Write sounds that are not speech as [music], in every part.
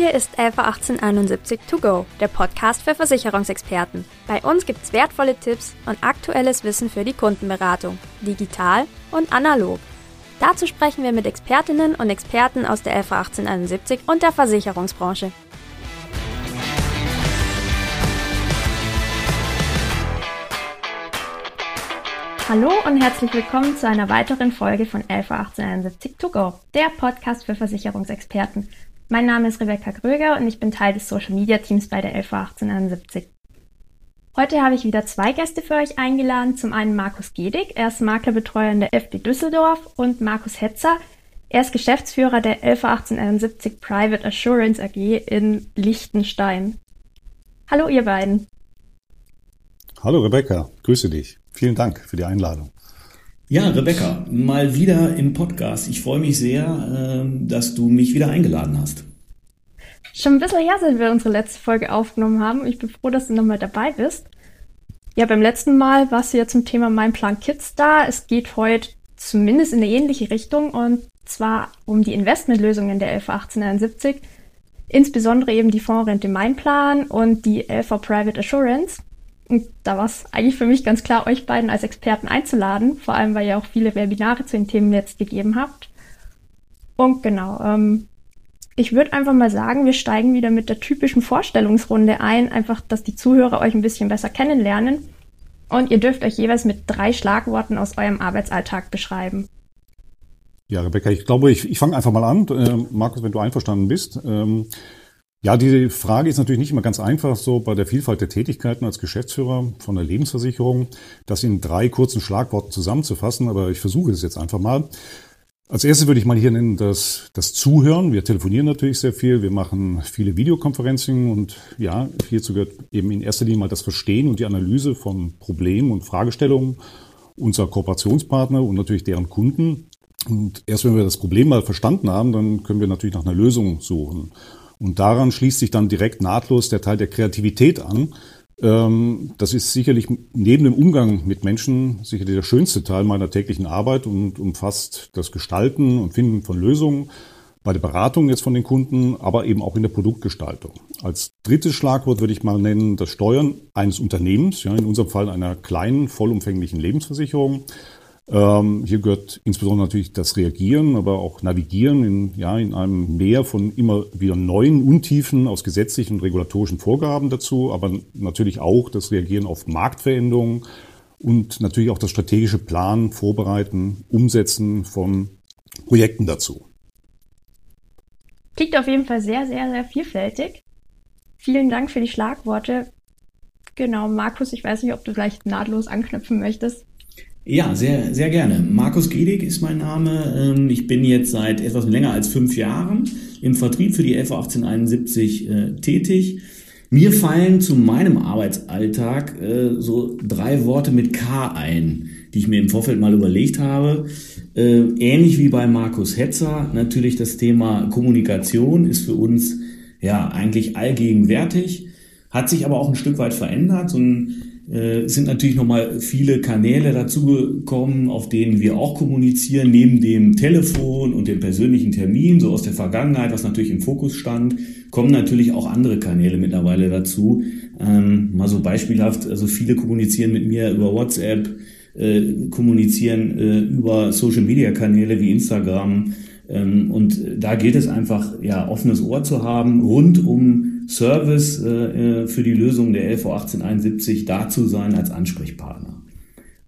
Hier ist Alpha 1871 To Go, der Podcast für Versicherungsexperten. Bei uns gibt's wertvolle Tipps und aktuelles Wissen für die Kundenberatung, digital und analog. Dazu sprechen wir mit Expertinnen und Experten aus der Alpha 1871 und der Versicherungsbranche. Hallo und herzlich willkommen zu einer weiteren Folge von Alpha 1871 To Go, der Podcast für Versicherungsexperten. Mein Name ist Rebecca Gröger und ich bin Teil des Social Media Teams bei der LV 1871. Heute habe ich wieder zwei Gäste für euch eingeladen. Zum einen Markus Gedig, er ist Maklerbetreuer in der FB Düsseldorf und Markus Hetzer, er ist Geschäftsführer der LV 1871 Private Assurance AG in Liechtenstein. Hallo ihr beiden. Hallo Rebecca, grüße dich. Vielen Dank für die Einladung. Ja, Rebecca, mal wieder im Podcast. Ich freue mich sehr, ähm, dass du mich wieder eingeladen hast. Schon ein bisschen her, seit wir unsere letzte Folge aufgenommen haben. Ich bin froh, dass du nochmal dabei bist. Ja, beim letzten Mal warst du ja zum Thema Mein Plan Kids da. Es geht heute zumindest in eine ähnliche Richtung und zwar um die Investmentlösungen der LV 1871, insbesondere eben die Fondsrente Mein Plan und die LV Private Assurance. Und da war es eigentlich für mich ganz klar, euch beiden als Experten einzuladen, vor allem weil ihr auch viele Webinare zu den Themen jetzt gegeben habt. Und genau, ähm, ich würde einfach mal sagen, wir steigen wieder mit der typischen Vorstellungsrunde ein, einfach, dass die Zuhörer euch ein bisschen besser kennenlernen. Und ihr dürft euch jeweils mit drei Schlagworten aus eurem Arbeitsalltag beschreiben. Ja, Rebecca, ich glaube, ich, ich fange einfach mal an. Äh, Markus, wenn du einverstanden bist. Ähm, ja, die Frage ist natürlich nicht immer ganz einfach, so bei der Vielfalt der Tätigkeiten als Geschäftsführer von der Lebensversicherung, das in drei kurzen Schlagworten zusammenzufassen, aber ich versuche es jetzt einfach mal. Als erstes würde ich mal hier nennen das, das Zuhören. Wir telefonieren natürlich sehr viel, wir machen viele Videokonferenzen und ja, hierzu gehört eben in erster Linie mal das Verstehen und die Analyse von Problemen und Fragestellungen unserer Kooperationspartner und natürlich deren Kunden. Und erst wenn wir das Problem mal verstanden haben, dann können wir natürlich nach einer Lösung suchen. Und daran schließt sich dann direkt nahtlos der Teil der Kreativität an. Ähm, das ist sicherlich neben dem Umgang mit Menschen sicherlich der schönste Teil meiner täglichen Arbeit und umfasst das Gestalten und Finden von Lösungen bei der Beratung jetzt von den Kunden, aber eben auch in der Produktgestaltung. Als drittes Schlagwort würde ich mal nennen das Steuern eines Unternehmens, ja, in unserem Fall einer kleinen, vollumfänglichen Lebensversicherung. Ähm, hier gehört insbesondere natürlich das Reagieren, aber auch Navigieren in, ja, in einem Meer von immer wieder neuen Untiefen aus gesetzlichen und regulatorischen Vorgaben dazu, aber natürlich auch das Reagieren auf Marktveränderungen und natürlich auch das strategische Planen, Vorbereiten, Umsetzen von Projekten dazu. Klingt auf jeden Fall sehr, sehr, sehr vielfältig. Vielen Dank für die Schlagworte. Genau, Markus, ich weiß nicht, ob du vielleicht nahtlos anknüpfen möchtest. Ja, sehr, sehr gerne. Markus Gedig ist mein Name. Ähm, ich bin jetzt seit etwas länger als fünf Jahren im Vertrieb für die FA 1871 äh, tätig. Mir fallen zu meinem Arbeitsalltag äh, so drei Worte mit K ein, die ich mir im Vorfeld mal überlegt habe. Äh, ähnlich wie bei Markus Hetzer, natürlich das Thema Kommunikation ist für uns ja eigentlich allgegenwärtig, hat sich aber auch ein Stück weit verändert. So ein äh, sind natürlich nochmal viele Kanäle dazugekommen, auf denen wir auch kommunizieren, neben dem Telefon und dem persönlichen Termin, so aus der Vergangenheit, was natürlich im Fokus stand, kommen natürlich auch andere Kanäle mittlerweile dazu. Ähm, mal so beispielhaft, also viele kommunizieren mit mir über WhatsApp, äh, kommunizieren äh, über Social-Media-Kanäle wie Instagram. Ähm, und da gilt es einfach, ja, offenes Ohr zu haben rund um Service äh, äh, für die Lösung der LV 1871 da zu sein als Ansprechpartner.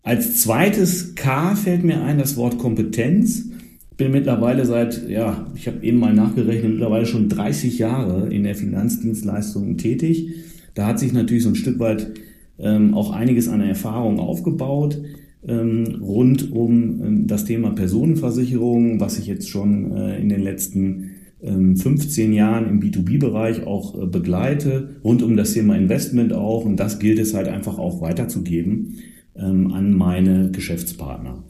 Als zweites K fällt mir ein das Wort Kompetenz. Bin mittlerweile seit, ja, ich habe eben mal nachgerechnet, mittlerweile schon 30 Jahre in der Finanzdienstleistung tätig. Da hat sich natürlich so ein Stück weit ähm, auch einiges an Erfahrung aufgebaut ähm, rund um ähm, das Thema Personenversicherung, was ich jetzt schon äh, in den letzten 15 ähm, Jahren im B2B-Bereich auch äh, begleite, rund um das Thema Investment auch. Und das gilt es halt einfach auch weiterzugeben ähm, an meine Geschäftspartner.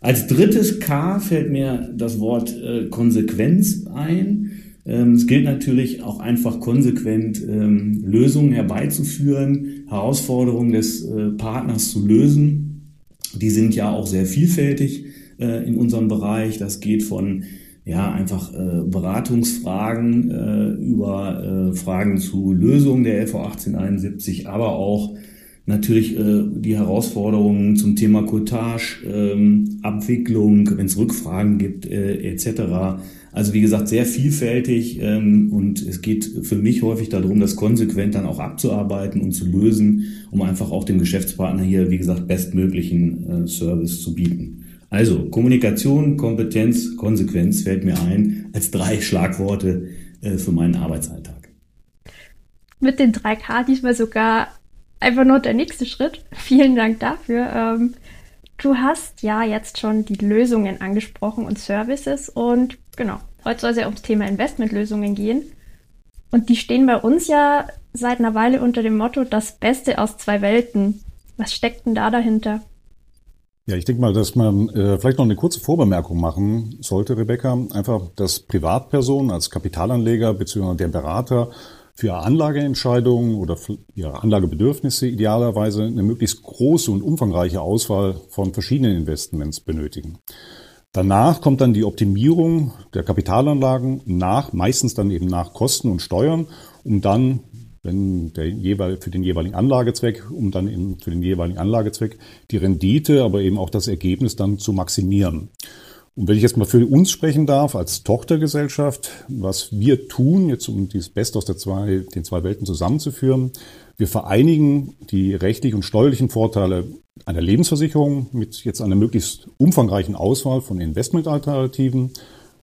Als drittes K fällt mir das Wort äh, Konsequenz ein. Ähm, es gilt natürlich auch einfach konsequent Lösungen herbeizuführen, Herausforderungen des äh, Partners zu lösen. Die sind ja auch sehr vielfältig in unserem Bereich. Das geht von ja, einfach äh, Beratungsfragen äh, über äh, Fragen zu Lösungen der LV 1871, aber auch natürlich äh, die Herausforderungen zum Thema Cottage, ähm, Abwicklung, wenn es Rückfragen gibt, äh, etc. Also wie gesagt, sehr vielfältig ähm, und es geht für mich häufig darum, das konsequent dann auch abzuarbeiten und zu lösen, um einfach auch dem Geschäftspartner hier, wie gesagt, bestmöglichen äh, Service zu bieten. Also Kommunikation, Kompetenz, Konsequenz fällt mir ein als drei Schlagworte äh, für meinen Arbeitsalltag. Mit den 3K diesmal sogar einfach nur der nächste Schritt. [laughs] Vielen Dank dafür. Ähm, du hast ja jetzt schon die Lösungen angesprochen und Services und genau, heute soll es ja ums Thema Investmentlösungen gehen. Und die stehen bei uns ja seit einer Weile unter dem Motto das Beste aus zwei Welten. Was steckt denn da dahinter? Ja, ich denke mal, dass man äh, vielleicht noch eine kurze Vorbemerkung machen sollte, Rebecca. Einfach, dass Privatpersonen als Kapitalanleger bzw. der Berater für Anlageentscheidungen oder für ihre Anlagebedürfnisse idealerweise eine möglichst große und umfangreiche Auswahl von verschiedenen Investments benötigen. Danach kommt dann die Optimierung der Kapitalanlagen nach, meistens dann eben nach Kosten und Steuern, um dann wenn der jeweil, für den jeweiligen Anlagezweck, um dann eben für den jeweiligen Anlagezweck die Rendite, aber eben auch das Ergebnis dann zu maximieren. Und wenn ich jetzt mal für uns sprechen darf, als Tochtergesellschaft, was wir tun, jetzt um dieses Beste aus der zwei, den zwei Welten zusammenzuführen, wir vereinigen die rechtlichen und steuerlichen Vorteile einer Lebensversicherung mit jetzt einer möglichst umfangreichen Auswahl von Investmentalternativen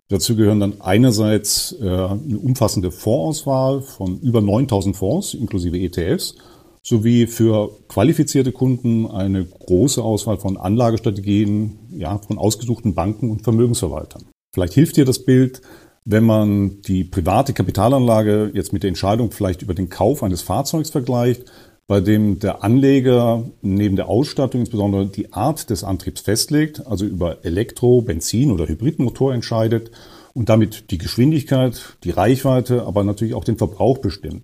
Dazu gehören dann einerseits äh, eine umfassende Fondsauswahl von über 9000 Fonds inklusive ETFs sowie für qualifizierte Kunden eine große Auswahl von Anlagestrategien ja, von ausgesuchten Banken und Vermögensverwaltern. Vielleicht hilft dir das Bild, wenn man die private Kapitalanlage jetzt mit der Entscheidung vielleicht über den Kauf eines Fahrzeugs vergleicht, bei dem der Anleger neben der Ausstattung insbesondere die Art des Antriebs festlegt, also über Elektro-, Benzin- oder Hybridmotor entscheidet und damit die Geschwindigkeit, die Reichweite, aber natürlich auch den Verbrauch bestimmt.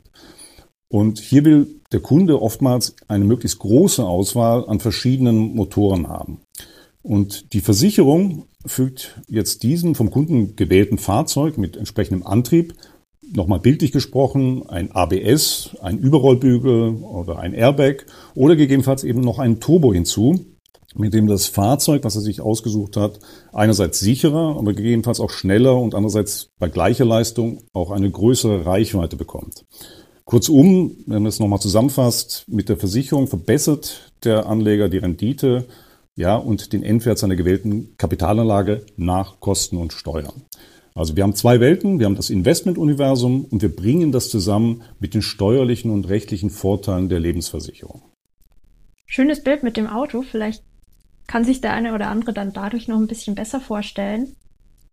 Und hier will der Kunde oftmals eine möglichst große Auswahl an verschiedenen Motoren haben. Und die Versicherung fügt jetzt diesem vom Kunden gewählten Fahrzeug mit entsprechendem Antrieb nochmal bildlich gesprochen, ein ABS, ein Überrollbügel oder ein Airbag oder gegebenenfalls eben noch ein Turbo hinzu, mit dem das Fahrzeug, was er sich ausgesucht hat, einerseits sicherer, aber gegebenenfalls auch schneller und andererseits bei gleicher Leistung auch eine größere Reichweite bekommt. Kurzum, wenn man es nochmal zusammenfasst, mit der Versicherung verbessert der Anleger die Rendite ja, und den Endwert seiner gewählten Kapitalanlage nach Kosten und Steuern. Also wir haben zwei Welten, wir haben das Investmentuniversum und wir bringen das zusammen mit den steuerlichen und rechtlichen Vorteilen der Lebensversicherung. Schönes Bild mit dem Auto. Vielleicht kann sich der eine oder andere dann dadurch noch ein bisschen besser vorstellen.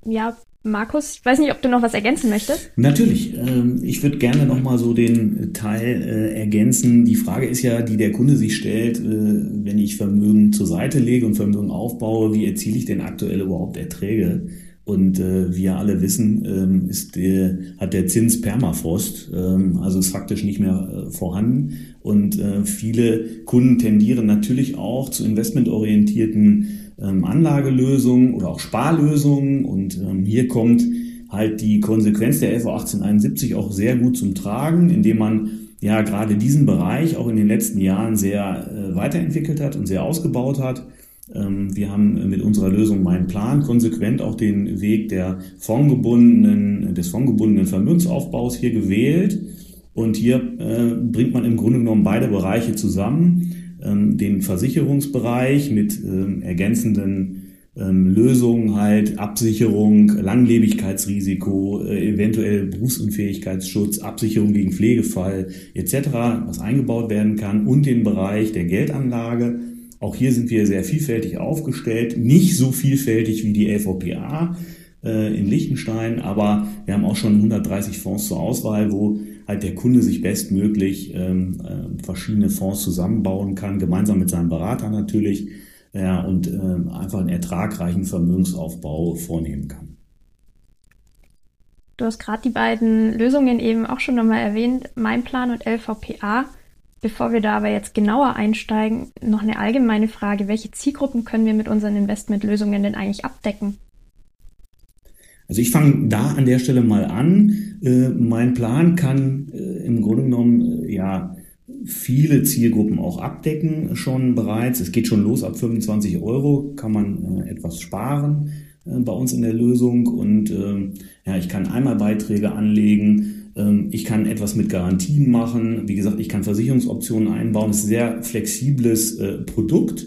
Ja, Markus, ich weiß nicht, ob du noch was ergänzen möchtest. Natürlich. Ähm, ich würde gerne noch mal so den Teil äh, ergänzen. Die Frage ist ja, die der Kunde sich stellt, äh, wenn ich Vermögen zur Seite lege und Vermögen aufbaue, wie erziele ich denn aktuell überhaupt Erträge? Und äh, wie ja alle wissen, ähm, ist der, hat der Zins Permafrost, ähm, also ist faktisch nicht mehr äh, vorhanden. Und äh, viele Kunden tendieren natürlich auch zu investmentorientierten ähm, Anlagelösungen oder auch Sparlösungen. Und ähm, hier kommt halt die Konsequenz der FO 1871 auch sehr gut zum Tragen, indem man ja gerade diesen Bereich auch in den letzten Jahren sehr äh, weiterentwickelt hat und sehr ausgebaut hat. Ähm, wir haben mit unserer Lösung Mein Plan konsequent auch den Weg der fondgebundenen, des fondgebundenen Vermögensaufbaus hier gewählt. Und hier äh, bringt man im Grunde genommen beide Bereiche zusammen. Ähm, den Versicherungsbereich mit ähm, ergänzenden Lösungen halt, Absicherung, Langlebigkeitsrisiko, äh, eventuell Berufsunfähigkeitsschutz, Absicherung gegen Pflegefall etc., was eingebaut werden kann und den Bereich der Geldanlage auch hier sind wir sehr vielfältig aufgestellt, nicht so vielfältig wie die LVPA äh, in Liechtenstein, aber wir haben auch schon 130 Fonds zur Auswahl, wo halt der Kunde sich bestmöglich ähm, äh, verschiedene Fonds zusammenbauen kann, gemeinsam mit seinem Berater natürlich, ja, und äh, einfach einen ertragreichen Vermögensaufbau vornehmen kann. Du hast gerade die beiden Lösungen eben auch schon nochmal erwähnt, Mein Plan und LVPA. Bevor wir da aber jetzt genauer einsteigen, noch eine allgemeine Frage. Welche Zielgruppen können wir mit unseren Investmentlösungen denn eigentlich abdecken? Also ich fange da an der Stelle mal an. Äh, mein Plan kann äh, im Grunde genommen äh, ja viele Zielgruppen auch abdecken schon bereits. Es geht schon los ab 25 Euro, kann man äh, etwas sparen äh, bei uns in der Lösung und ähm, ja, ich kann einmal Beiträge anlegen. Ähm, ich kann etwas mit Garantien machen. Wie gesagt, ich kann Versicherungsoptionen einbauen. Es ist ein sehr flexibles äh, Produkt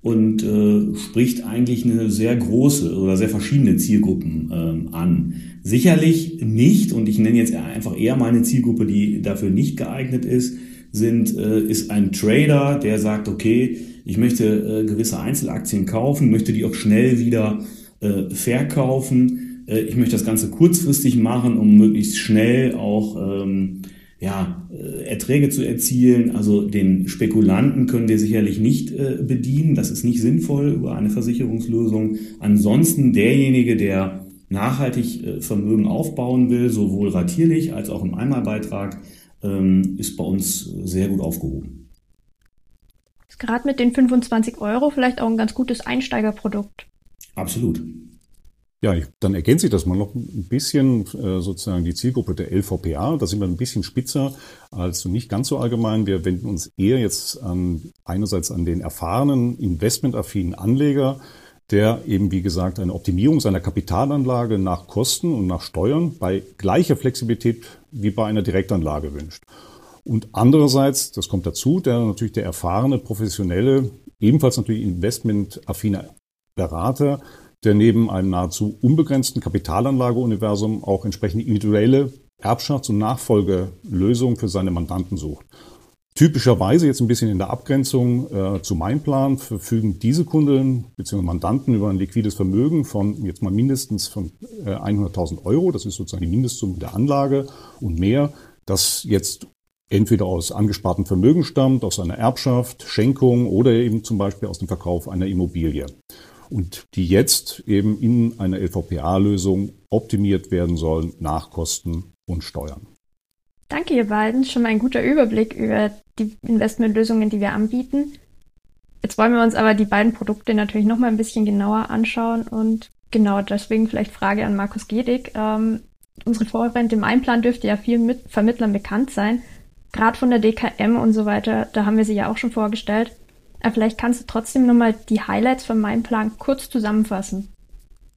und äh, spricht eigentlich eine sehr große oder sehr verschiedene Zielgruppen ähm, an. Sicherlich nicht, und ich nenne jetzt einfach eher meine Zielgruppe, die dafür nicht geeignet ist, sind, äh, ist ein Trader, der sagt, okay, ich möchte gewisse Einzelaktien kaufen, möchte die auch schnell wieder verkaufen. Äh, ich möchte das Ganze kurzfristig machen, um möglichst schnell auch ähm, ja, äh, Erträge zu erzielen. Also den Spekulanten können wir sicherlich nicht äh, bedienen. Das ist nicht sinnvoll über eine Versicherungslösung. Ansonsten derjenige, der nachhaltig äh, Vermögen aufbauen will, sowohl ratierlich als auch im Einmalbeitrag, ähm, ist bei uns sehr gut aufgehoben. Ist gerade mit den 25 Euro vielleicht auch ein ganz gutes Einsteigerprodukt. Absolut. Ja, ich, dann ergänze ich das mal noch ein bisschen, äh, sozusagen die Zielgruppe der LVPA. Da sind wir ein bisschen spitzer als nicht ganz so allgemein. Wir wenden uns eher jetzt an, einerseits an den erfahrenen, investmentaffinen Anleger, der eben, wie gesagt, eine Optimierung seiner Kapitalanlage nach Kosten und nach Steuern bei gleicher Flexibilität wie bei einer Direktanlage wünscht. Und andererseits, das kommt dazu, der natürlich der erfahrene, professionelle, ebenfalls natürlich investmentaffine Berater, der neben einem nahezu unbegrenzten Kapitalanlageuniversum auch entsprechende individuelle Erbschafts- und Nachfolgelösungen für seine Mandanten sucht. Typischerweise jetzt ein bisschen in der Abgrenzung äh, zu meinem Plan verfügen diese Kunden bzw. Mandanten über ein liquides Vermögen von jetzt mal mindestens von äh, 100.000 Euro. Das ist sozusagen die Mindestsumme der Anlage und mehr, das jetzt entweder aus angespartem Vermögen stammt, aus einer Erbschaft, Schenkung oder eben zum Beispiel aus dem Verkauf einer Immobilie und die jetzt eben in einer LVPA-Lösung optimiert werden sollen nach Kosten und Steuern. Danke, ihr beiden. Schon mal ein guter Überblick über die Investmentlösungen, die wir anbieten. Jetzt wollen wir uns aber die beiden Produkte natürlich noch mal ein bisschen genauer anschauen und genau deswegen vielleicht Frage an Markus Gedig. Ähm, unsere Vorrente im Einplan dürfte ja vielen Mit Vermittlern bekannt sein. Gerade von der DKM und so weiter, da haben wir sie ja auch schon vorgestellt. Vielleicht kannst du trotzdem nochmal die Highlights von meinem Plan kurz zusammenfassen.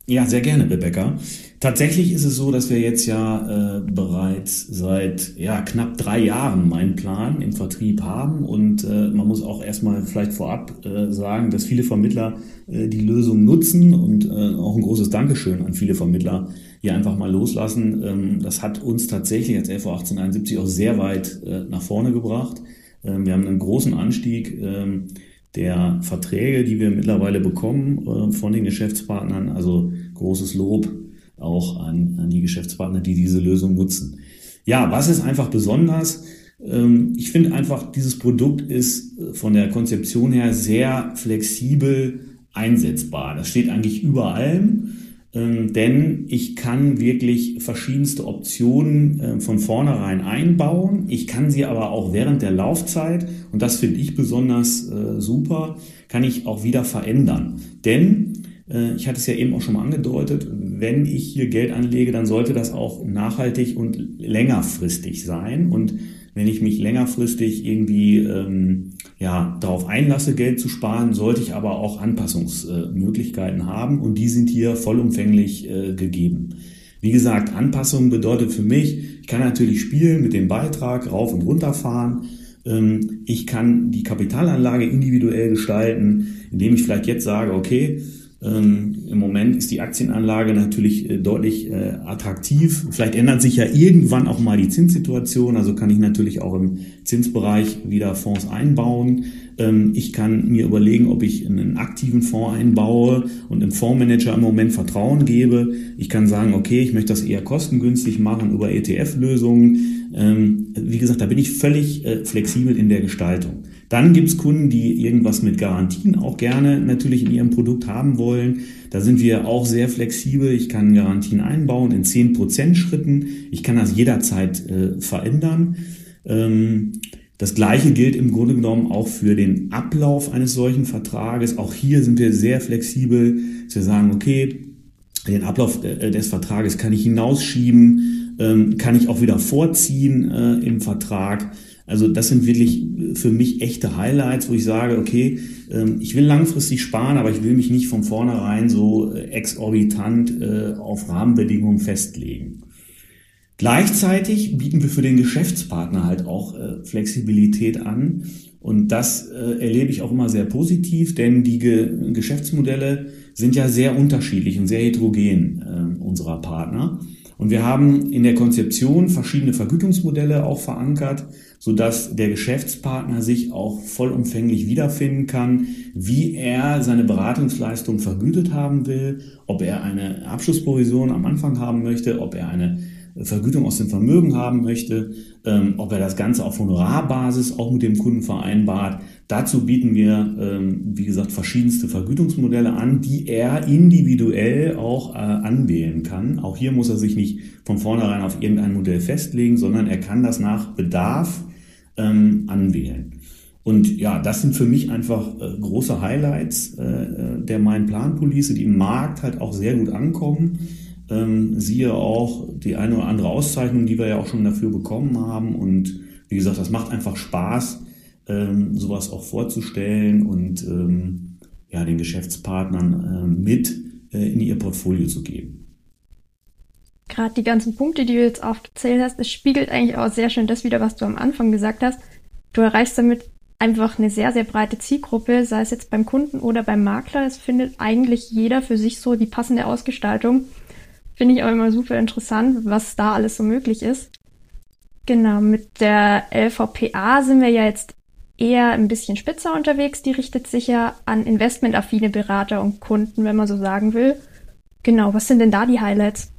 Ja, sehr gerne, Rebecca. Tatsächlich ist es so, dass wir jetzt ja äh, bereits seit ja, knapp drei Jahren meinen Plan im Vertrieb haben und äh, man muss auch erstmal vielleicht vorab äh, sagen, dass viele Vermittler äh, die Lösung nutzen und äh, auch ein großes Dankeschön an viele Vermittler hier einfach mal loslassen. Ähm, das hat uns tatsächlich als LV 1871 auch sehr weit äh, nach vorne gebracht. Ähm, wir haben einen großen Anstieg ähm, der Verträge, die wir mittlerweile bekommen äh, von den Geschäftspartnern. Also großes Lob auch an, an die Geschäftspartner, die diese Lösung nutzen. Ja, was ist einfach besonders? Ähm, ich finde einfach, dieses Produkt ist äh, von der Konzeption her sehr flexibel einsetzbar. Das steht eigentlich über allem. Ähm, denn ich kann wirklich verschiedenste Optionen äh, von vornherein einbauen. Ich kann sie aber auch während der Laufzeit, und das finde ich besonders äh, super, kann ich auch wieder verändern. Denn äh, ich hatte es ja eben auch schon mal angedeutet, wenn ich hier Geld anlege, dann sollte das auch nachhaltig und längerfristig sein. Und wenn ich mich längerfristig irgendwie ähm, ja, darauf einlasse, Geld zu sparen, sollte ich aber auch Anpassungsmöglichkeiten haben und die sind hier vollumfänglich äh, gegeben. Wie gesagt, Anpassung bedeutet für mich, ich kann natürlich spielen mit dem Beitrag, rauf und runter fahren. Ähm, ich kann die Kapitalanlage individuell gestalten, indem ich vielleicht jetzt sage, okay, ähm, Im Moment ist die Aktienanlage natürlich äh, deutlich äh, attraktiv. Vielleicht ändert sich ja irgendwann auch mal die Zinssituation. Also kann ich natürlich auch im Zinsbereich wieder Fonds einbauen. Ähm, ich kann mir überlegen, ob ich einen aktiven Fonds einbaue und dem Fondsmanager im Moment Vertrauen gebe. Ich kann sagen, okay, ich möchte das eher kostengünstig machen über ETF-Lösungen. Ähm, wie gesagt, da bin ich völlig äh, flexibel in der Gestaltung. Dann gibt's Kunden, die irgendwas mit Garantien auch gerne natürlich in ihrem Produkt haben wollen. Da sind wir auch sehr flexibel. Ich kann Garantien einbauen in 10% Schritten. Ich kann das jederzeit äh, verändern. Ähm, das Gleiche gilt im Grunde genommen auch für den Ablauf eines solchen Vertrages. Auch hier sind wir sehr flexibel, wir sagen, okay, den Ablauf äh, des Vertrages kann ich hinausschieben, ähm, kann ich auch wieder vorziehen äh, im Vertrag. Also das sind wirklich für mich echte Highlights, wo ich sage, okay, ähm, ich will langfristig sparen, aber ich will mich nicht von vornherein so äh, exorbitant auf Rahmenbedingungen festlegen. Gleichzeitig bieten wir für den Geschäftspartner halt auch Flexibilität an. Und das erlebe ich auch immer sehr positiv, denn die Geschäftsmodelle sind ja sehr unterschiedlich und sehr heterogen äh, unserer Partner. Und wir haben in der Konzeption verschiedene Vergütungsmodelle auch verankert, so dass der Geschäftspartner sich auch vollumfänglich wiederfinden kann, wie er seine Beratungsleistung vergütet haben will, ob er eine Abschlussprovision am Anfang haben möchte, ob er eine Vergütung aus dem Vermögen haben möchte, ähm, ob er das Ganze auf Honorarbasis auch mit dem Kunden vereinbart. Dazu bieten wir, ähm, wie gesagt, verschiedenste Vergütungsmodelle an, die er individuell auch äh, anwählen kann. Auch hier muss er sich nicht von vornherein auf irgendein Modell festlegen, sondern er kann das nach Bedarf ähm, anwählen. Und ja, das sind für mich einfach äh, große Highlights äh, äh der Mein Plan Police, die im Markt halt auch sehr gut ankommen. Ähm, siehe auch die eine oder andere Auszeichnung, die wir ja auch schon dafür bekommen haben. Und wie gesagt, das macht einfach Spaß, ähm, sowas auch vorzustellen und ähm, ja, den Geschäftspartnern äh, mit äh, in ihr Portfolio zu geben. Gerade die ganzen Punkte, die du jetzt aufgezählt hast, das spiegelt eigentlich auch sehr schön das wieder, was du am Anfang gesagt hast. Du erreichst damit einfach eine sehr, sehr breite Zielgruppe, sei es jetzt beim Kunden oder beim Makler. Es findet eigentlich jeder für sich so die passende Ausgestaltung Finde ich auch immer super interessant, was da alles so möglich ist. Genau, mit der LVPA sind wir ja jetzt eher ein bisschen spitzer unterwegs. Die richtet sich ja an investmentaffine Berater und Kunden, wenn man so sagen will. Genau, was sind denn da die Highlights?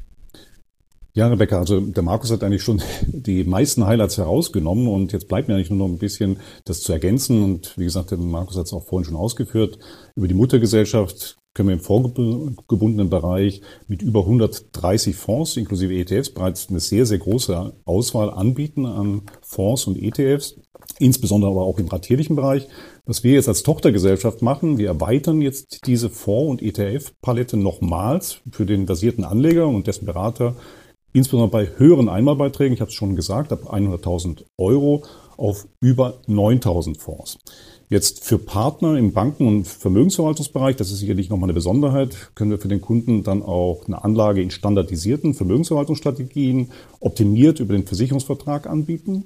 Ja, Rebecca, also der Markus hat eigentlich schon [laughs] die meisten Highlights herausgenommen und jetzt bleibt mir eigentlich nur noch ein bisschen das zu ergänzen. Und wie gesagt, der Markus hat es auch vorhin schon ausgeführt. Über die Muttergesellschaft können wir im vorgebundenen Bereich mit über 130 Fonds inklusive ETFs bereits eine sehr, sehr große Auswahl anbieten an Fonds und ETFs, insbesondere aber auch im ratierlichen Bereich. Was wir jetzt als Tochtergesellschaft machen, wir erweitern jetzt diese Fonds- und ETF-Palette nochmals für den basierten Anleger und dessen Berater, insbesondere bei höheren Einmalbeiträgen, ich habe es schon gesagt, ab 100.000 Euro auf über 9.000 Fonds. Jetzt für Partner im Banken- und Vermögensverwaltungsbereich, das ist sicherlich nochmal eine Besonderheit, können wir für den Kunden dann auch eine Anlage in standardisierten Vermögensverwaltungsstrategien optimiert über den Versicherungsvertrag anbieten.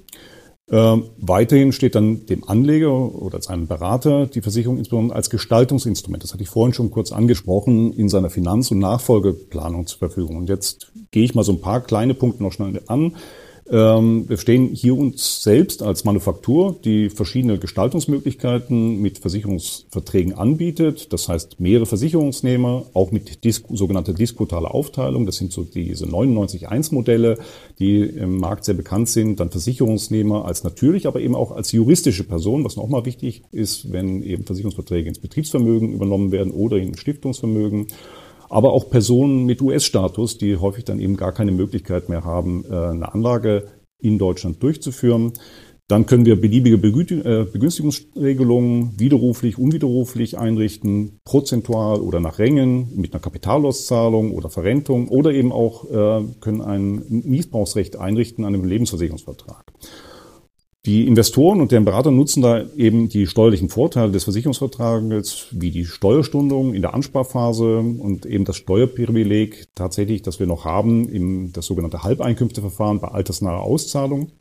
Ähm, weiterhin steht dann dem Anleger oder als einem Berater die Versicherung insbesondere als Gestaltungsinstrument, das hatte ich vorhin schon kurz angesprochen, in seiner Finanz- und Nachfolgeplanung zur Verfügung. Und jetzt gehe ich mal so ein paar kleine Punkte noch schnell an. Ähm, wir stehen hier uns selbst als Manufaktur, die verschiedene Gestaltungsmöglichkeiten mit Versicherungsverträgen anbietet. Das heißt, mehrere Versicherungsnehmer, auch mit Dis sogenannter diskutale Aufteilung. Das sind so diese 99.1-Modelle, die im Markt sehr bekannt sind. Dann Versicherungsnehmer als natürlich, aber eben auch als juristische Person, was nochmal wichtig ist, wenn eben Versicherungsverträge ins Betriebsvermögen übernommen werden oder in Stiftungsvermögen aber auch Personen mit US-Status, die häufig dann eben gar keine Möglichkeit mehr haben, äh, eine Anlage in Deutschland durchzuführen. Dann können wir beliebige äh, Begünstigungsregelungen widerruflich, unwiderruflich einrichten, prozentual oder nach Rängen, mit einer Kapitalauszahlung oder Verrentung oder eben auch äh, können ein Missbrauchsrecht einrichten an einem Lebensversicherungsvertrag. Die Investoren und deren Berater nutzen da eben die steuerlichen Vorteile des Versicherungsvertrages, wie die Steuerstundung in der Ansparphase und eben das Steuerprivileg tatsächlich, das wir noch haben, im das sogenannte Halbeinkünfteverfahren bei altersnaher Auszahlung.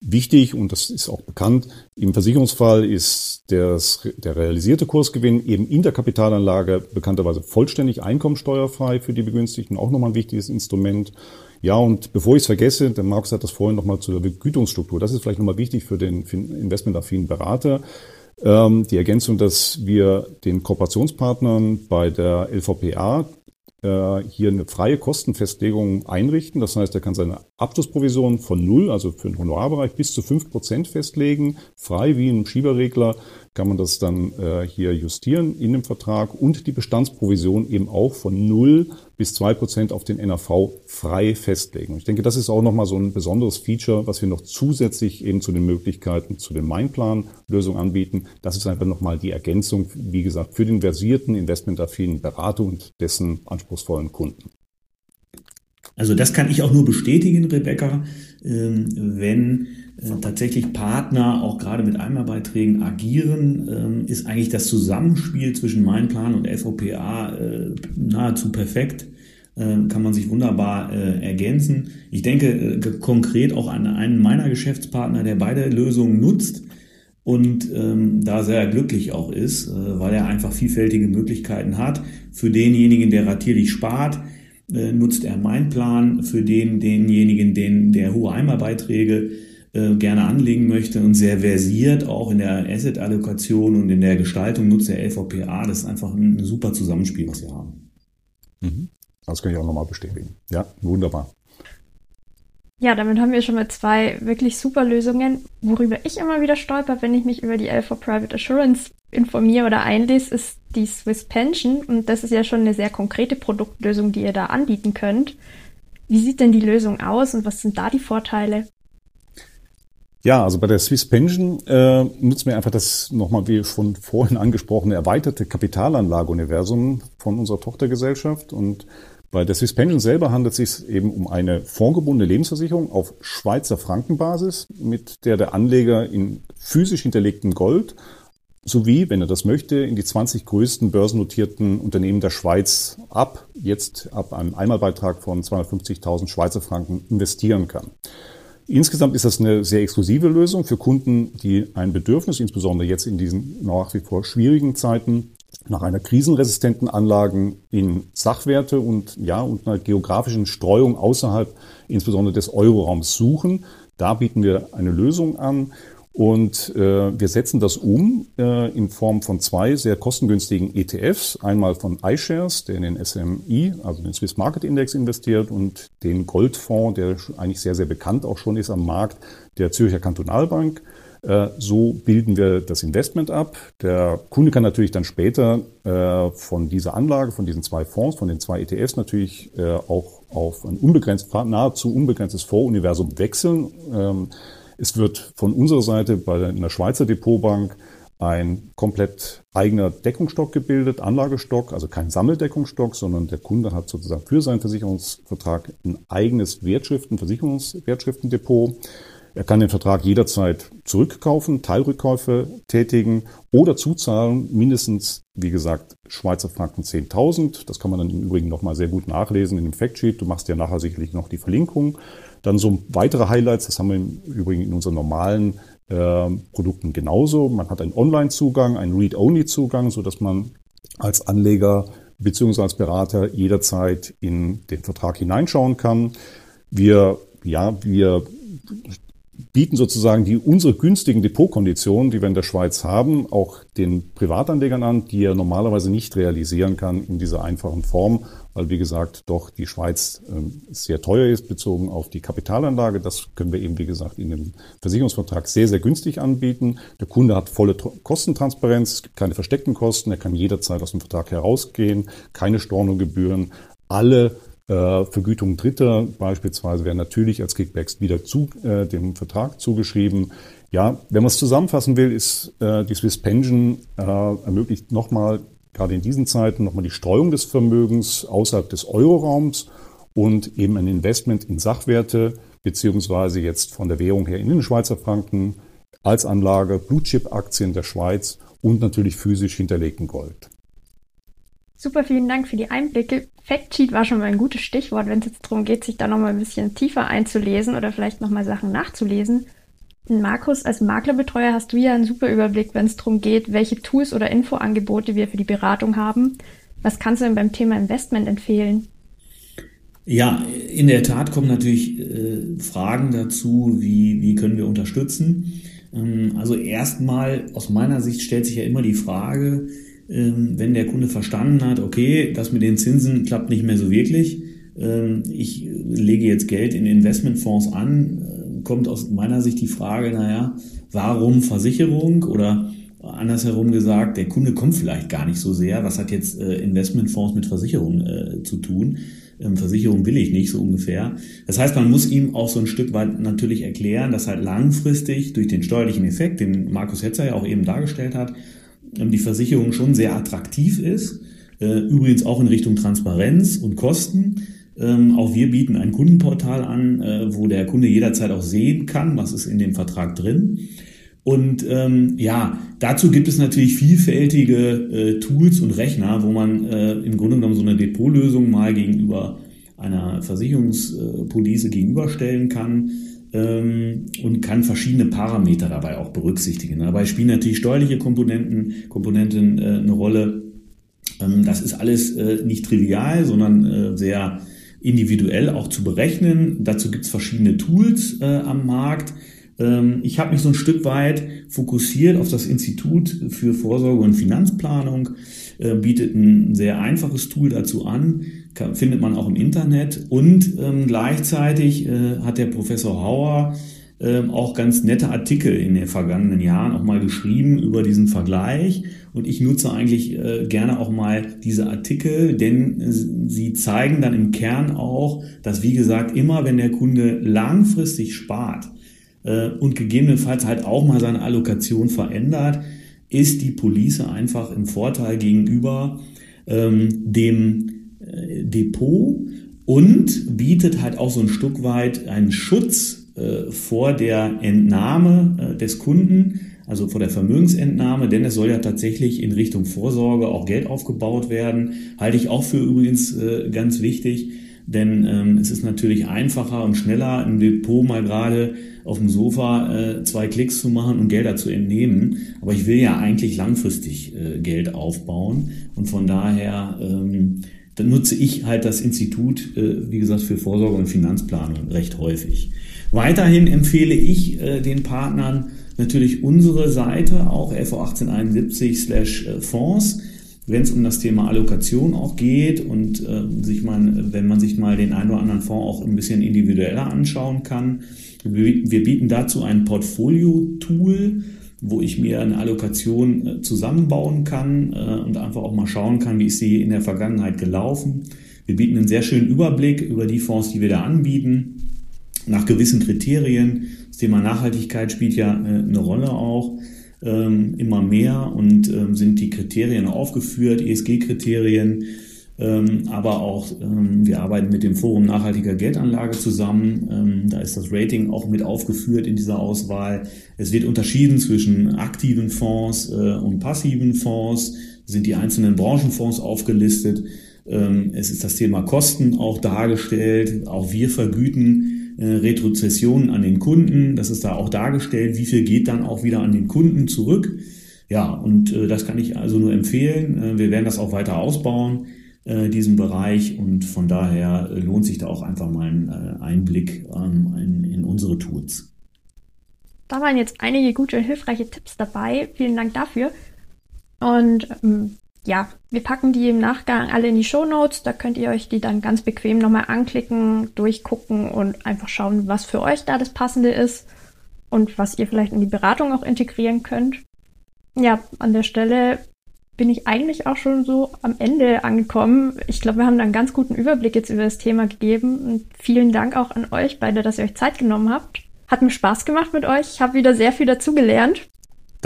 Wichtig, und das ist auch bekannt, im Versicherungsfall ist das, der realisierte Kursgewinn eben in der Kapitalanlage bekannterweise vollständig einkommensteuerfrei für die Begünstigten, auch nochmal ein wichtiges Instrument. Ja, und bevor ich es vergesse, der Markus hat das vorhin nochmal zur Vergütungsstruktur. Das ist vielleicht nochmal wichtig für den investmentaffinen Berater. Ähm, die Ergänzung, dass wir den Kooperationspartnern bei der LVPA äh, hier eine freie Kostenfestlegung einrichten. Das heißt, er kann seine Abschlussprovision von null, also für den Honorarbereich, bis zu fünf Prozent festlegen. Frei wie ein Schieberregler kann man das dann äh, hier justieren in dem Vertrag und die Bestandsprovision eben auch von null bis zwei Prozent auf den NAV frei festlegen. Und ich denke, das ist auch nochmal so ein besonderes Feature, was wir noch zusätzlich eben zu den Möglichkeiten zu den Mindplan-Lösungen anbieten. Das ist einfach nochmal die Ergänzung, wie gesagt, für den versierten, investmentaffinen Berater und dessen anspruchsvollen Kunden. Also das kann ich auch nur bestätigen, Rebecca, ähm, wenn äh, tatsächlich Partner auch gerade mit Einmalbeiträgen agieren, ähm, ist eigentlich das Zusammenspiel zwischen Meinplan und FOPA äh, nahezu perfekt. Ähm, kann man sich wunderbar äh, ergänzen. Ich denke konkret auch an einen meiner Geschäftspartner, der beide Lösungen nutzt und da sehr glücklich auch ist, weil er einfach vielfältige Möglichkeiten hat. Für denjenigen, der ratierlich spart, äh, nutzt er Meinplan. Für den, denjenigen, den, der hohe Einmalbeiträge äh, gerne anlegen möchte und sehr versiert auch in der Asset-Allokation und in der Gestaltung nutzt der LVPA. Das ist einfach ein super Zusammenspiel, was wir haben. Mhm. Das kann ich auch nochmal bestätigen. Ja, wunderbar. Ja, damit haben wir schon mal zwei wirklich super Lösungen. Worüber ich immer wieder stolper, wenn ich mich über die L4 Private Assurance informiere oder einlese, ist die Swiss Pension. Und das ist ja schon eine sehr konkrete Produktlösung, die ihr da anbieten könnt. Wie sieht denn die Lösung aus und was sind da die Vorteile? Ja, also bei der Swiss Pension äh, nutzen wir einfach das nochmal, wie schon vorhin angesprochene, erweiterte Kapitalanlageuniversum von unserer Tochtergesellschaft. Und bei der Swiss Pension selber handelt es sich eben um eine fondgebundene Lebensversicherung auf Schweizer Frankenbasis, mit der der Anleger in physisch hinterlegtem Gold sowie, wenn er das möchte, in die 20 größten börsennotierten Unternehmen der Schweiz ab, jetzt ab einem Einmalbeitrag von 250.000 Schweizer Franken investieren kann. Insgesamt ist das eine sehr exklusive Lösung für Kunden, die ein Bedürfnis, insbesondere jetzt in diesen nach wie vor schwierigen Zeiten, nach einer krisenresistenten Anlagen in Sachwerte und ja und einer geografischen Streuung außerhalb insbesondere des Euroraums suchen. Da bieten wir eine Lösung an und äh, wir setzen das um äh, in Form von zwei sehr kostengünstigen ETFs. Einmal von iShares, der in den SMI, also den Swiss Market Index investiert, und den Goldfonds, der eigentlich sehr, sehr bekannt auch schon ist am Markt, der Zürcher Kantonalbank. Äh, so bilden wir das Investment ab. Der Kunde kann natürlich dann später äh, von dieser Anlage, von diesen zwei Fonds, von den zwei ETFs natürlich äh, auch auf ein unbegrenzt, nahezu unbegrenztes Fondsuniversum wechseln. Ähm, es wird von unserer Seite bei der, in der Schweizer Depotbank ein komplett eigener Deckungsstock gebildet, Anlagestock, also kein Sammeldeckungsstock, sondern der Kunde hat sozusagen für seinen Versicherungsvertrag ein eigenes Wertschriften, Versicherungswertschriftendepot. Er kann den Vertrag jederzeit zurückkaufen, Teilrückkäufe tätigen oder zuzahlen, mindestens, wie gesagt, Schweizer Franken 10.000. Das kann man dann im Übrigen nochmal sehr gut nachlesen in dem Factsheet. Du machst ja nachher sicherlich noch die Verlinkung. Dann so weitere Highlights, das haben wir im Übrigen in unseren normalen äh, Produkten genauso. Man hat einen Online-Zugang, einen Read-Only-Zugang, so dass man als Anleger bzw. als Berater jederzeit in den Vertrag hineinschauen kann. Wir, ja, wir bieten sozusagen die unsere günstigen Depotkonditionen, die wir in der Schweiz haben, auch den Privatanlegern an, die er normalerweise nicht realisieren kann in dieser einfachen Form weil wie gesagt doch die Schweiz ähm, sehr teuer ist bezogen auf die Kapitalanlage. Das können wir eben wie gesagt in dem Versicherungsvertrag sehr, sehr günstig anbieten. Der Kunde hat volle Kostentransparenz, es gibt keine versteckten Kosten, er kann jederzeit aus dem Vertrag herausgehen, keine Stornogebühren, alle äh, Vergütungen Dritter beispielsweise werden natürlich als Kickbacks wieder zu äh, dem Vertrag zugeschrieben. Ja, wenn man es zusammenfassen will, ist äh, die Swiss Pension äh, ermöglicht nochmal gerade in diesen Zeiten nochmal die Streuung des Vermögens außerhalb des Euroraums und eben ein Investment in Sachwerte, beziehungsweise jetzt von der Währung her in den Schweizer Franken als Anlage, Blue-Chip-Aktien der Schweiz und natürlich physisch hinterlegten Gold. Super, vielen Dank für die Einblicke. Factsheet war schon mal ein gutes Stichwort, wenn es jetzt darum geht, sich da nochmal ein bisschen tiefer einzulesen oder vielleicht nochmal Sachen nachzulesen. Markus, als Maklerbetreuer hast du ja einen super Überblick, wenn es darum geht, welche Tools oder Infoangebote wir für die Beratung haben. Was kannst du denn beim Thema Investment empfehlen? Ja, in der Tat kommen natürlich äh, Fragen dazu, wie, wie können wir unterstützen. Ähm, also erstmal, aus meiner Sicht stellt sich ja immer die Frage, wenn der Kunde verstanden hat, okay, das mit den Zinsen klappt nicht mehr so wirklich, ähm, ich lege jetzt Geld in Investmentfonds an, kommt aus meiner Sicht die Frage, naja, warum Versicherung oder andersherum gesagt, der Kunde kommt vielleicht gar nicht so sehr. Was hat jetzt äh, Investmentfonds mit Versicherungen äh, zu tun? Ähm, Versicherung will ich nicht, so ungefähr. Das heißt, man muss ihm auch so ein Stück weit natürlich erklären, dass halt langfristig durch den steuerlichen Effekt, den Markus Hetzer ja auch eben dargestellt hat, ähm, die Versicherung schon sehr attraktiv ist. Äh, übrigens auch in Richtung Transparenz und Kosten. Ähm, auch wir bieten ein Kundenportal an, äh, wo der Kunde jederzeit auch sehen kann, was ist in dem Vertrag drin. Und ähm, ja, dazu gibt es natürlich vielfältige äh, Tools und Rechner, wo man äh, im Grunde genommen so eine Depotlösung mal gegenüber einer Versicherungspolice gegenüberstellen kann ähm, und kann verschiedene Parameter dabei auch berücksichtigen. Dabei spielen natürlich steuerliche Komponenten, Komponenten äh, eine Rolle. Ähm, das ist alles äh, nicht trivial, sondern äh, sehr individuell auch zu berechnen. Dazu gibt es verschiedene Tools äh, am Markt ähm, ich habe mich so ein Stück weit fokussiert auf das Institut für Vorsorge und Finanzplanung, äh, bietet ein sehr einfaches Tool dazu an, findet man auch im Internet und ähm, gleichzeitig äh, hat der Professor Hauer ähm, auch ganz nette Artikel in den vergangenen Jahren auch mal geschrieben über diesen Vergleich. Und ich nutze eigentlich äh, gerne auch mal diese Artikel, denn sie zeigen dann im Kern auch, dass, wie gesagt, immer wenn der Kunde langfristig spart, äh, und gegebenenfalls halt auch mal seine Allokation verändert, ist die Police einfach im Vorteil gegenüber ähm, dem äh, Depot und bietet halt auch so ein Stück weit einen Schutz äh, vor der Entnahme äh, des Kunden, also vor der Vermögensentnahme, denn es soll ja tatsächlich in Richtung Vorsorge auch Geld aufgebaut werden. Halte ich auch für übrigens äh, ganz wichtig, denn ähm, es ist natürlich einfacher und schneller im Depot mal gerade auf dem Sofa zwei Klicks zu machen und Gelder zu entnehmen. Aber ich will ja eigentlich langfristig Geld aufbauen und von daher ähm, dann nutze ich halt das Institut, äh, wie gesagt, für Vorsorge und Finanzplanung recht häufig. Weiterhin empfehle ich äh, den Partnern natürlich unsere Seite, auch FO 1871 slash äh, Fonds wenn es um das Thema Allokation auch geht und äh, sich mal, wenn man sich mal den einen oder anderen Fonds auch ein bisschen individueller anschauen kann. Wir bieten dazu ein Portfolio-Tool, wo ich mir eine Allokation äh, zusammenbauen kann äh, und einfach auch mal schauen kann, wie ist sie in der Vergangenheit gelaufen. Wir bieten einen sehr schönen Überblick über die Fonds, die wir da anbieten, nach gewissen Kriterien. Das Thema Nachhaltigkeit spielt ja äh, eine Rolle auch ähm, immer mehr und ähm, sind die Kriterien aufgeführt, ESG-Kriterien, aber auch ähm, wir arbeiten mit dem Forum nachhaltiger Geldanlage zusammen. Ähm, da ist das Rating auch mit aufgeführt in dieser Auswahl. Es wird unterschieden zwischen aktiven Fonds äh, und passiven Fonds, sind die einzelnen Branchenfonds aufgelistet. Ähm, es ist das Thema Kosten auch dargestellt. Auch wir vergüten äh, Retrozessionen an den Kunden. Das ist da auch dargestellt, wie viel geht dann auch wieder an den Kunden zurück. Ja, und äh, das kann ich also nur empfehlen. Wir werden das auch weiter ausbauen, äh, diesen Bereich. Und von daher äh, lohnt sich da auch einfach mal ein äh, Einblick ähm, in, in unsere Tools. Da waren jetzt einige gute, hilfreiche Tipps dabei. Vielen Dank dafür. Und ähm, ja, wir packen die im Nachgang alle in die Show Notes. Da könnt ihr euch die dann ganz bequem nochmal anklicken, durchgucken und einfach schauen, was für euch da das Passende ist und was ihr vielleicht in die Beratung auch integrieren könnt. Ja, an der Stelle bin ich eigentlich auch schon so am Ende angekommen. Ich glaube, wir haben da einen ganz guten Überblick jetzt über das Thema gegeben. Und vielen Dank auch an euch beide, dass ihr euch Zeit genommen habt. Hat mir Spaß gemacht mit euch. Ich habe wieder sehr viel dazugelernt.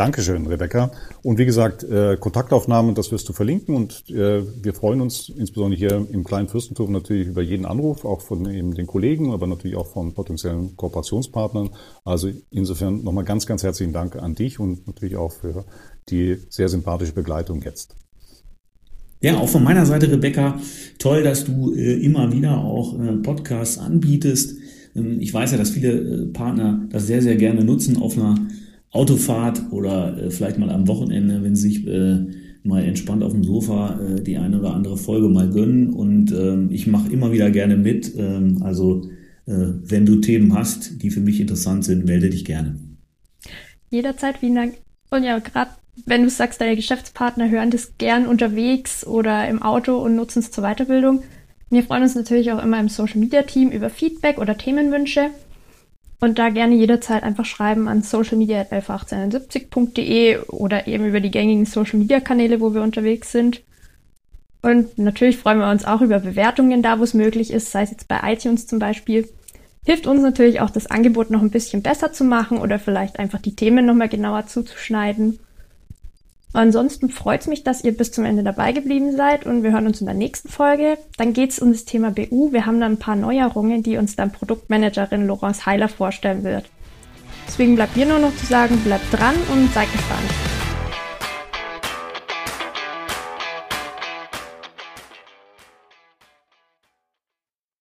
Dankeschön, Rebecca. Und wie gesagt, äh, Kontaktaufnahmen, das wirst du verlinken. Und äh, wir freuen uns insbesondere hier im kleinen Fürstentum natürlich über jeden Anruf, auch von eben den Kollegen, aber natürlich auch von potenziellen Kooperationspartnern. Also insofern nochmal ganz, ganz herzlichen Dank an dich und natürlich auch für die sehr sympathische Begleitung jetzt. Ja, auch von meiner Seite, Rebecca, toll, dass du äh, immer wieder auch äh, Podcasts anbietest. Ähm, ich weiß ja, dass viele äh, Partner das sehr, sehr gerne nutzen auf einer Autofahrt oder äh, vielleicht mal am Wochenende, wenn Sie sich äh, mal entspannt auf dem Sofa äh, die eine oder andere Folge mal gönnen. Und ähm, ich mache immer wieder gerne mit. Ähm, also äh, wenn du Themen hast, die für mich interessant sind, melde dich gerne. Jederzeit, vielen Dank. Und ja, gerade wenn du sagst, deine Geschäftspartner hören das gern unterwegs oder im Auto und nutzen es zur Weiterbildung. Wir freuen uns natürlich auch immer im Social Media Team über Feedback oder Themenwünsche. Und da gerne jederzeit einfach schreiben an socialmedia.111871.de oder eben über die gängigen Social Media Kanäle, wo wir unterwegs sind. Und natürlich freuen wir uns auch über Bewertungen da, wo es möglich ist, sei es jetzt bei iTunes zum Beispiel. Hilft uns natürlich auch, das Angebot noch ein bisschen besser zu machen oder vielleicht einfach die Themen nochmal genauer zuzuschneiden. Ansonsten freut es mich, dass ihr bis zum Ende dabei geblieben seid und wir hören uns in der nächsten Folge. Dann geht es um das Thema BU. Wir haben da ein paar Neuerungen, die uns dann Produktmanagerin Laurence Heiler vorstellen wird. Deswegen bleibt mir nur noch zu sagen, bleibt dran und seid gespannt.